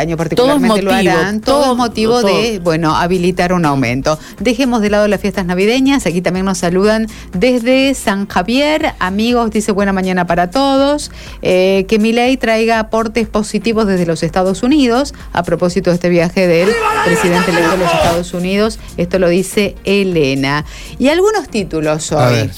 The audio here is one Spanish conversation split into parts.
año particularmente lo motivo, harán, todo, todo, es motivo todo. de, bueno, habilitar un aumento. Dejemos de lado las fiestas navideñas, aquí también nos saludan desde San Javier, amigos, dice buena mañana para todos, eh, que mi ley traiga aportes positivos desde los Estados Unidos, a propósito de este viaje del presidente electo de los Estados Unidos, esto lo dice Elena. Y algunos títulos hoy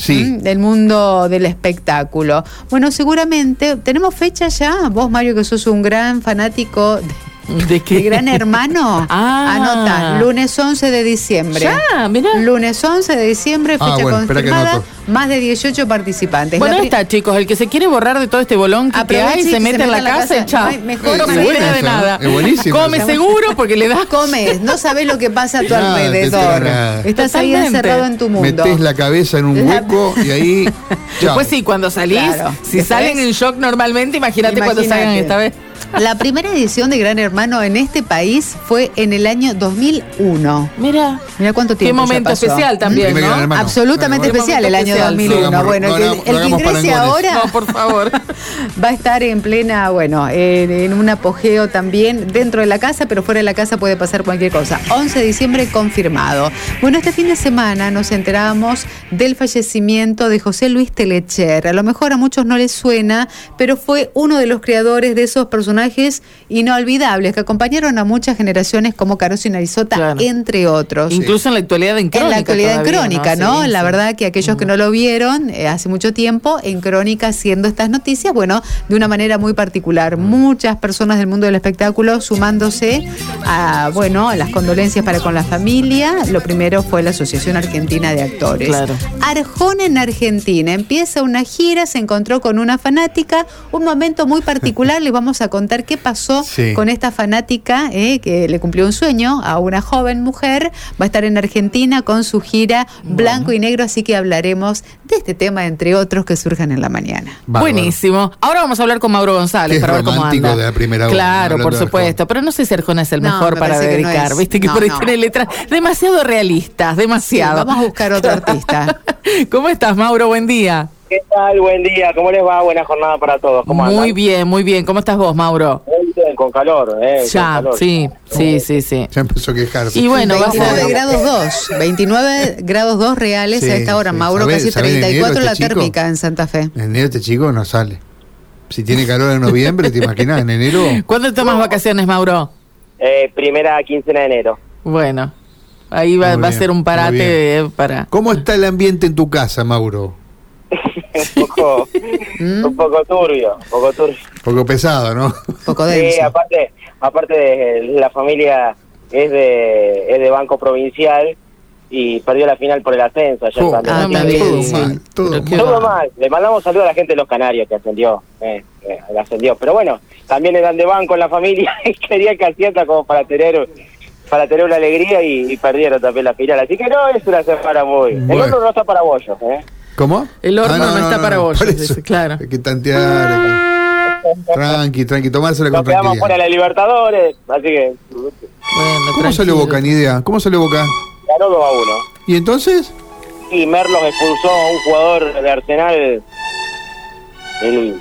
del mundo del espectáculo. Bueno, seguramente, ¿tenemos fecha ya? Vos, Mario, que sos un gran fanático de ¿De qué? ¿De Gran Hermano? Ah. Anota, lunes 11 de diciembre. Ya, mirá. Lunes 11 de diciembre, Ah, fecha bueno, confirmada, más de 18 participantes. Bueno, ahí está, chicos. El que se quiere borrar de todo este bolón que, que hay, y se mete en la casa y chao. Ay, mejor no se buena de nada. es buenísima Come seguro porque le das. Comes, no sabes lo que pasa a tu Nada, alrededor. Estás ahí encerrado en tu mundo. Metés la cabeza en un hueco y ahí. chao. Después sí, cuando salís, Claro. si Después- salen en shock normalmente, imagínate cuando salgan esta vez. La primera edición de Gran Hermano en este país fue en el año 2001. Mira. Mira cuánto Qué tiempo ya momento pasó. especial también, ¿no? Hermano. Absolutamente Qué especial el año especial, sí. 2001. Hagamos- bueno, el no que, el ingrese ahora No, por favor. va a estar en plena, bueno, en, en un apogeo también dentro de la casa, pero fuera de la casa puede pasar cualquier cosa. 11 de diciembre confirmado. Bueno, este fin de semana nos enteramos del fallecimiento de José Luis Telecher. A lo mejor a muchos no les suena, pero fue uno de los creadores de esos personajes inolvidables que acompañaron a muchas generaciones como Caroso y Narizota, Claro. entre otros. Incluso en la actualidad en crónica. En la actualidad en crónica, ¿no? Sí, la verdad que aquellos que no lo vieron eh, hace mucho tiempo, en crónica haciendo estas noticias, bueno, de una manera muy particular. Muchas personas del mundo del espectáculo sumándose a, bueno, a las condolencias para con la familia. Lo primero fue la Asociación Argentina de Actores. Claro. Arjona en Argentina. Empieza una gira, se encontró con una fanática, un momento muy particular. Les vamos a contar qué pasó Sí. con esta fanática eh, que le cumplió un sueño a una joven mujer. Va a estar en Argentina con su gira Blanco y Negro, así que hablaremos de este tema, entre otros, que surjan en la mañana. Bárbaro. Buenísimo. Ahora vamos a hablar con Mauro González es para ver cómo anda. de la primera hora, Claro, por supuesto. Pero no sé si Arjona es el No, mejor me para parece que no dedicar. Viste que No, por ahí no. tiene letras demasiado realistas, demasiado. Sí, vamos a buscar otro artista. ¿Cómo estás, Mauro? Buen día. ¿Qué tal? Buen día. ¿Cómo les va? Buena jornada para todos. ¿Cómo Muy andan? bien, muy bien. ¿Cómo estás vos, Mauro? Muy bien, con calor, ¿eh? Con Ya, calor. sí, sí, sí, sí. Ya empezó a quejarse. Y bueno, va a 29 ser... grados 2, 29 grados 2 reales Sí, a esta hora. sí. Mauro, ¿Sabe- casi sabe de 34 enero la este chico? térmica en Santa Fe. En enero este chico no sale. Si tiene calor en noviembre, ¿te imaginas? En enero. ¿Cuándo tomas vacaciones, Mauro? Eh, primera quincena de enero. Bueno, ahí va, va a ser un parate eh, para... ¿Cómo está el ambiente en tu casa, Mauro? un poco, un poco turbio, un poco turbio. Un poco pesado, ¿no? Poco Sí, denso. aparte, aparte de la familia es de, es de Banco Provincial y perdió la final por el ascenso ayer Oh, también. Ah, acuerdo. sí. mal, todo. Todo mal. Le mandamos saludos a la gente de los Canarios que ascendió. Eh, eh, ascendió. Pero bueno, también eran de banco en la familia y querían que ascienda como para tener para tener una alegría y, y perdieron también la final. Así que no es una semana muy... El Bueno. horno no está para bollos, ¿eh? ¿Cómo? El horno no está para bollos, dice, claro. Hay que tantear. que- Tranqui, tranqui, tomársela Nos con quedamos fuera de tranquilidad. la Libertadores, así que Bueno, ¿Cómo tranquilo. salió Boca? Ni idea. ¿Cómo salió Boca? ganó 2 a 1. ¿Y entonces? Y Merlos expulsó a un jugador de Arsenal, el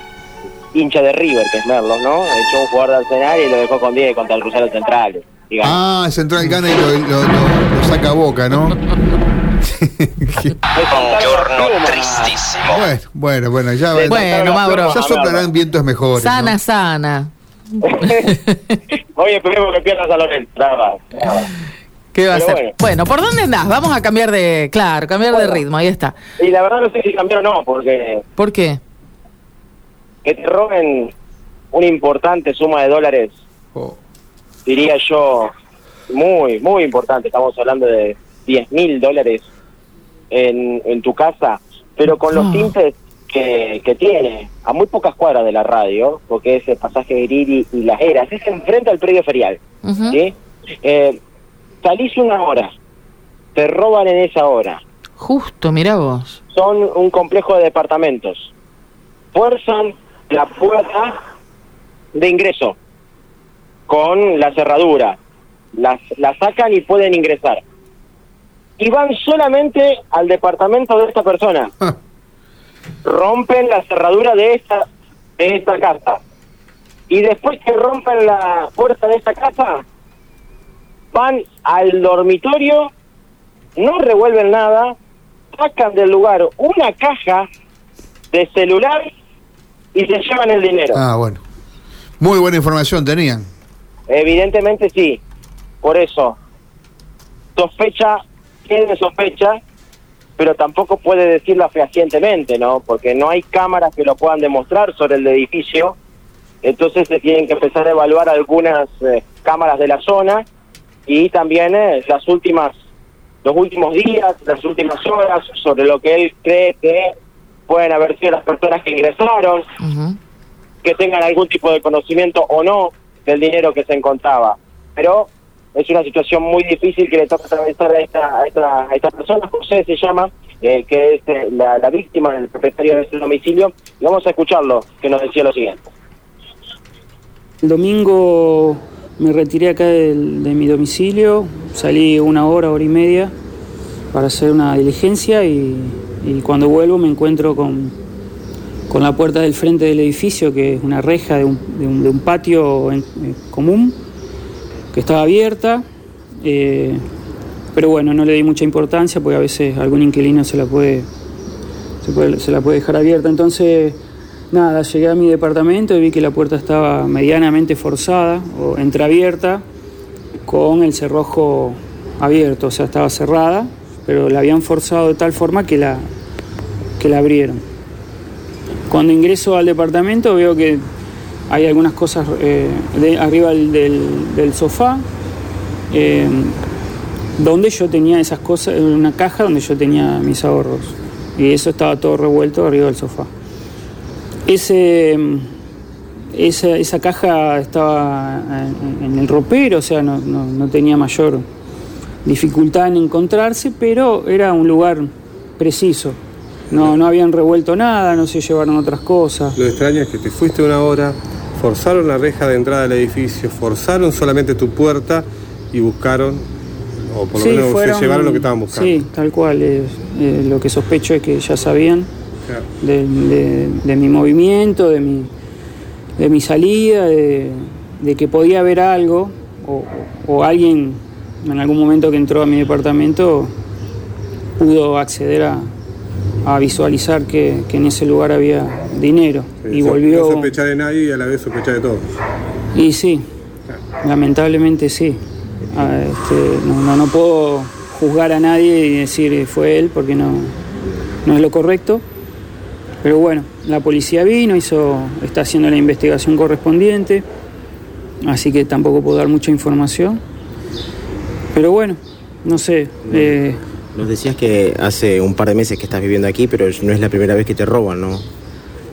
hincha de River, que es Merlos, ¿no? Echó un jugador de Arsenal y lo dejó con 10 contra el Crucero Central. Ganó. Ah, Central gana y lo, lo- lo- lo saca a Boca, ¿no? bueno, bueno, bueno, ya, Bueno, Mauro. ya soplarán vientos mejores. ¿no? Sana, sana. Hoy esperemos que pierdas a Lorenzo. Nada más, nada más. ¿Qué va a ser? bueno. Bueno. ¿por dónde andás? Vamos a cambiar de... Claro, cambiar de ritmo, ahí está. Y la verdad no sé si cambiaron o no, porque ¿Por qué? que te roben una importante suma de dólares, Oh, diría yo, muy, muy importante. Estamos hablando de 10 mil dólares en, en tu casa, pero con los tintes que, que tiene, a muy pocas cuadras de la radio, porque es el pasaje de Iriri y Las Heras, es enfrente al predio ferial. Eh, salís una hora, te roban en esa hora. Justo, mira vos. Son un complejo de departamentos. Fuerzan la puerta de ingreso con la cerradura. Las, la sacan y pueden ingresar. Y van solamente al departamento de esta persona. ah, Rompen la cerradura de esta, de esta casa. y después que rompen la puerta de esta casa, van al dormitorio, no revuelven nada, sacan del lugar una caja de celular y se llevan el dinero. Ah, bueno. Muy buena información tenían. Evidentemente sí, por eso sospecha, tiene sospecha, pero tampoco puede decirlo fehacientemente, ¿no? Porque no hay cámaras que lo puedan demostrar sobre el edificio, entonces se tienen que empezar a evaluar algunas eh, cámaras de la zona y también eh, las últimas, los últimos días, las últimas horas sobre lo que él cree que pueden haber sido las personas que ingresaron, que tengan algún tipo de conocimiento o no del dinero que se encontraba. Pero es una situación muy difícil que le toca atravesar a esta, a esta, a esta persona, José se llama, eh, que es eh, la, víctima del propietario de este domicilio. Y vamos a escucharlo, que nos decía lo siguiente. El domingo me retiré acá de mi domicilio, salí una hora, hora y media para hacer una diligencia y, cuando vuelvo me encuentro con, con la puerta del frente del edificio, que es una reja de un, de un- de un patio en- común, que estaba abierta, eh, pero bueno, no le di mucha importancia porque a veces algún inquilino se la puede, puede- se la puede dejar abierta. Entonces, nada, llegué a mi departamento y vi que la puerta estaba medianamente forzada o entreabierta con el cerrojo abierto, o sea, estaba cerrada, pero la habían forzado de tal forma que la, que la abrieron. Cuando ingreso al departamento veo que hay algunas cosas eh, arriba del, sofá, eh, donde yo tenía esas cosas, una caja donde yo tenía mis ahorros. Y eso estaba todo revuelto arriba del sofá. Ese, esa, esa caja estaba en, el ropero, o sea, no- no tenía mayor dificultad en encontrarse, pero era un lugar preciso. No, no habían revuelto nada, no se llevaron otras cosas. Lo extraño es que te fuiste una hora, forzaron la reja de entrada del edificio, forzaron solamente tu puerta y buscaron, o por lo Sí, menos fueron- se llevaron lo que estaban buscando. Sí, tal cual. eh, eh, lo que sospecho es que ya sabían Claro. de, de- de mi movimiento, de mi, de mi salida, de, de que podía haber algo, o, o alguien en algún momento que entró a mi departamento pudo acceder a, a visualizar que, que en ese lugar había dinero Sí, y volvió... No sospechar de nadie y a la vez sospechar de todo. Y sí, lamentablemente sí. Este, no, no, no puedo juzgar a nadie y decir eh, fue él porque no, no es lo correcto. Pero bueno, la policía vino, hizo, está haciendo la investigación correspondiente, así que tampoco puedo dar mucha información. Pero bueno, no sé. eh, Nos decías que hace un par de meses que estás viviendo aquí, pero no es la primera vez que te roban, ¿no?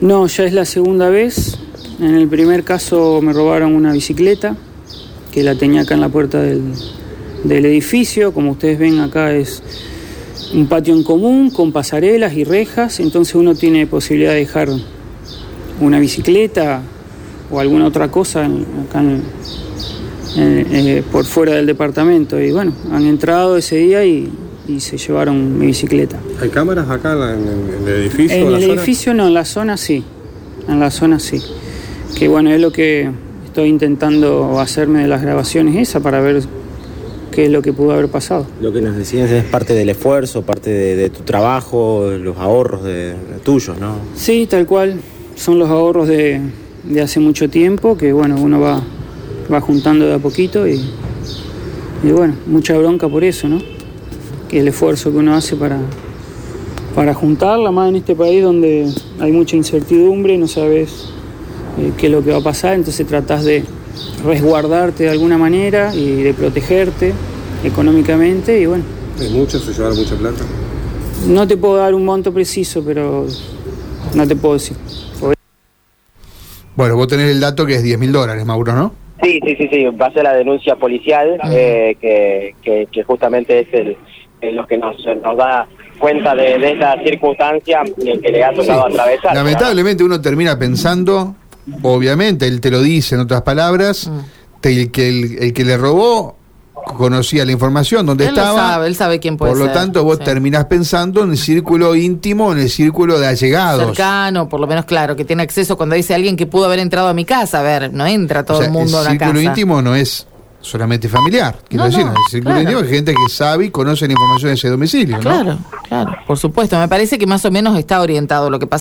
No, ya es la segunda vez. En el primer caso me robaron una bicicleta, que la tenía acá en la puerta del, del edificio. Como ustedes ven acá es un patio en común con pasarelas y rejas, entonces uno tiene posibilidad de dejar una bicicleta o alguna otra cosa acá en- en- eh, por fuera del departamento. Y bueno, han entrado ese día y, y se llevaron mi bicicleta. ¿Hay cámaras acá en, el- en el edificio? En el zona? edificio no, en la zona sí. En la zona sí. Que bueno, es lo que estoy intentando hacerme de las grabaciones esa para ver qué es lo que pudo haber pasado. Lo que nos decías es parte del esfuerzo, parte de, de tu trabajo, los ahorros de, de tuyos, ¿no? Sí, tal cual. Son los ahorros de, de hace mucho tiempo que bueno, uno va, va juntando de a poquito y, y bueno, mucha bronca por eso, ¿no? Que el esfuerzo que uno hace para, para juntarla, más en este país donde hay mucha incertidumbre, no sabes eh, qué es lo que va a pasar, entonces tratás de resguardarte de alguna manera y de protegerte económicamente y bueno, ¿Hay muchos? ¿Se llevaron mucha plata? no te puedo dar un monto preciso, pero no te puedo decir. Bueno, vos tenés el dato que es 10 mil dólares, Mauro, ¿no? Sí, sí, sí, sí, va a ser la denuncia policial eh, que, que, que justamente es el, el lo que nos, nos da cuenta de, de esta circunstancia eh, que le ha tocado atravesar. Lamentablemente uno termina pensando, obviamente, él te lo dice en otras palabras, te- el, que el, el que le robó conocía la información, dónde él lo estaba. sabe, él sabe quién puede Por lo ser, tanto, vos sí. terminás pensando en el círculo íntimo, en el círculo de allegados. cercano, por lo menos claro, que tiene acceso cuando dice alguien que pudo haber entrado a mi casa. A ver, no entra todo O sea, el mundo a la círculo casa. íntimo no es solamente familiar. Quiero No, decir, no, el círculo claro. es gente que sabe y conoce la información de ese domicilio, ¿no? Claro, claro, por supuesto. Me parece que más o menos está orientado lo que pasa.